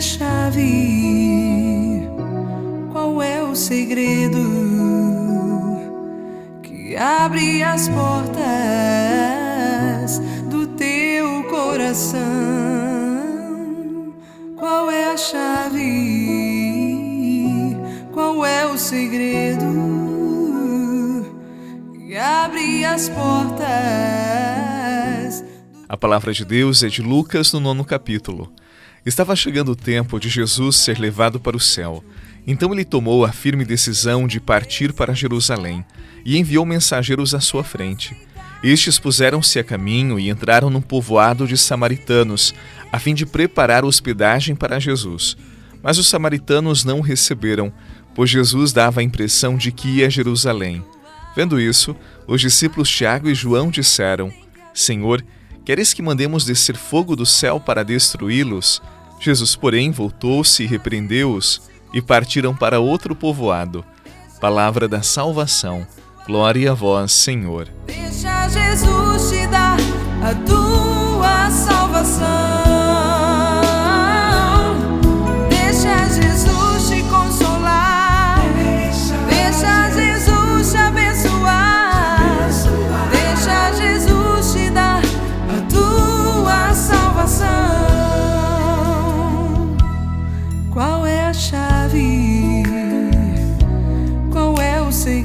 a chave? Qual é o segredo que abre as portas do teu coração? Qual é a chave? Qual é o segredo que abre as portas? A palavra de Deus é de Lucas no nono capítulo. Estava chegando o tempo de Jesus ser levado para o céu. Então ele tomou a firme decisão de partir para Jerusalém e enviou mensageiros à sua frente. Estes puseram-se a caminho e entraram num povoado de samaritanos, a fim de preparar hospedagem para Jesus. Mas os samaritanos não o receberam, pois Jesus dava a impressão de que ia a Jerusalém. Vendo isso, os discípulos Tiago e João disseram: Senhor, Queres que mandemos descer fogo do céu para destruí-los? Jesus, porém, voltou-se e repreendeu-os, e partiram para outro povoado. Palavra da salvação. Glória a vós, Senhor. Deixa Jesus te dar a tua esconder se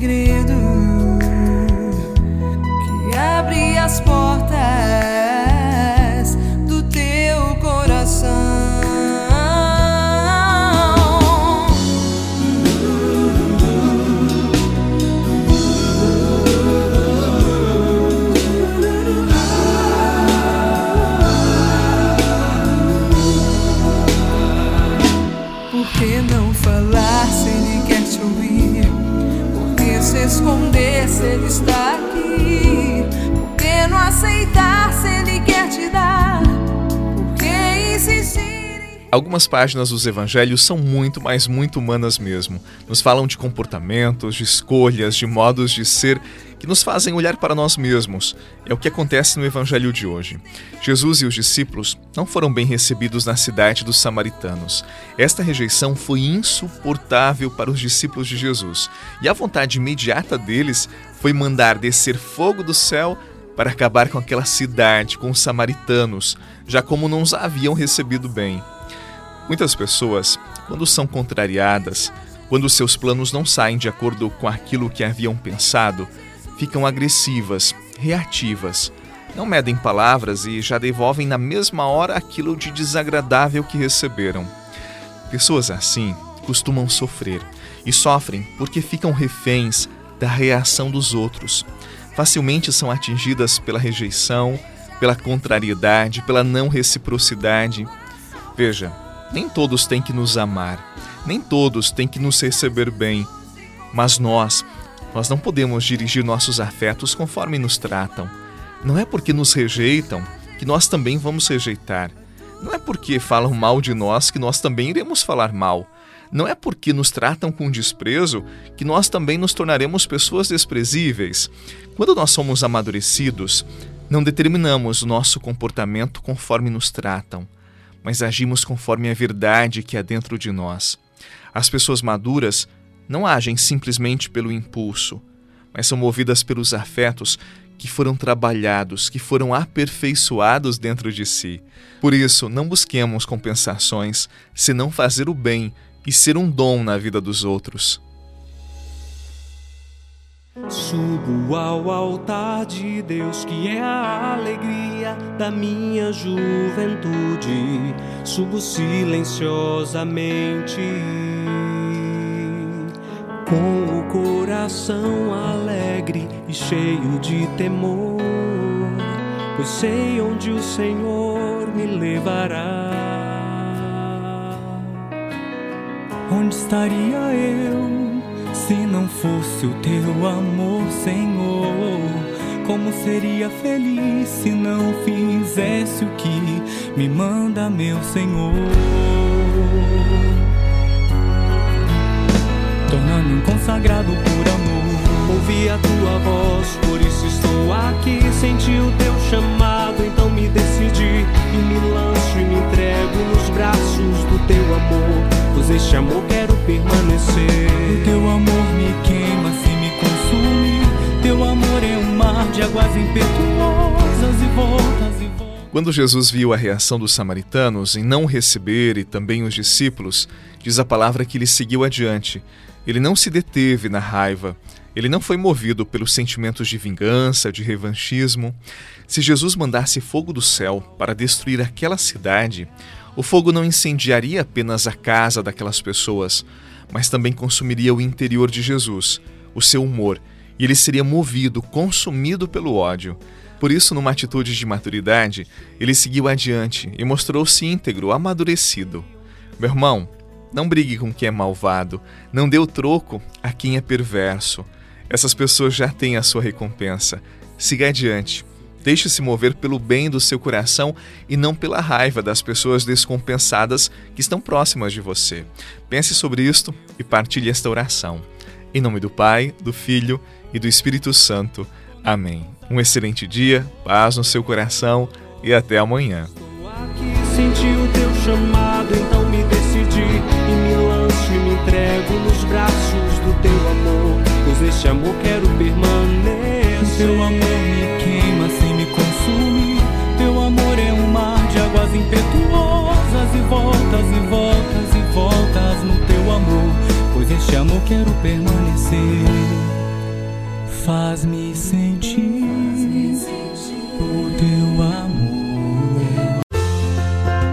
está aqui? Por que não aceitar se ele quer te dar? Por que insistir? Algumas páginas dos evangelhos são muito, mas muito humanas mesmo. Nos falam de comportamentos, de escolhas, de modos de ser que nos fazem olhar para nós mesmos. É o que acontece no evangelho de hoje. Jesus e os discípulos não foram bem recebidos na cidade dos samaritanos. Esta rejeição foi insuportável para os discípulos de Jesus, e a vontade imediata deles foi mandar descer fogo do céu para acabar com aquela cidade, com os samaritanos, já como não os haviam recebido bem. Muitas pessoas, quando são contrariadas, quando seus planos não saem de acordo com aquilo que haviam pensado, ficam agressivas, reativas. Não medem palavras e já devolvem na mesma hora aquilo de desagradável que receberam. Pessoas assim costumam sofrer e sofrem porque ficam reféns da reação dos outros. Facilmente são atingidas pela rejeição, pela contrariedade, pela não reciprocidade. Veja, nem todos têm que nos amar, nem todos têm que nos receber bem, mas nós nós não podemos dirigir nossos afetos conforme nos tratam. Não é porque nos rejeitam que nós também vamos rejeitar. Não é porque falam mal de nós que nós também iremos falar mal. Não é porque nos tratam com desprezo que nós também nos tornaremos pessoas desprezíveis. Quando nós somos amadurecidos, não determinamos o nosso comportamento conforme nos tratam, mas agimos conforme a verdade que há dentro de nós. As pessoas maduras não agem simplesmente pelo impulso, mas são movidas pelos afetos que foram trabalhados, que foram aperfeiçoados dentro de si. Por isso, não busquemos compensações, senão fazer o bem e ser um dom na vida dos outros. Subo ao altar de Deus, que é a alegria da minha juventude. Subo silenciosamente com o coração alegre e cheio de temor, pois sei onde o Senhor me levará. Onde estaria eu se não fosse o teu amor, Senhor? Como seria feliz se não fizesse o que me manda, meu Senhor? Consagrado por amor. Ouvi a tua voz, por isso estou aqui. Senti o teu chamado, então me decidi e me lanço e me entrego nos braços do teu esse amor quero permanecer. O teu amor me queima, se me consume. Teu amor é um mar de águas impetuosas e voltas e voltas. Quando Jesus viu a reação dos samaritanos em não receber e também os discípulos, diz a palavra que ele seguiu adiante. Ele não se deteve na raiva, ele não foi movido pelos sentimentos de vingança, de revanchismo. Se Jesus mandasse fogo do céu para destruir aquela cidade, o fogo não incendiaria apenas a casa daquelas pessoas, mas também consumiria o interior de Jesus, o seu humor, e ele seria movido, consumido pelo ódio. Por isso, numa atitude de maturidade, ele seguiu adiante e mostrou-se íntegro, amadurecido. Meu irmão, não brigue com quem é malvado, não dê o troco a quem é perverso. Essas pessoas já têm a sua recompensa. Siga adiante. Deixe-se mover pelo bem do seu coração e não pela raiva das pessoas descompensadas que estão próximas de você. Pense sobre isto e partilhe esta oração. Em nome do Pai, do Filho e do Espírito Santo. Amém. Um excelente dia, paz no seu coração e até amanhã. Senti o teu chamado, então me decidi e me lanço e me entrego nos braços do teu amor pois este amor quero permanecer. Teu amor me queima, assim me consume. Teu amor é um mar de águas impetuosas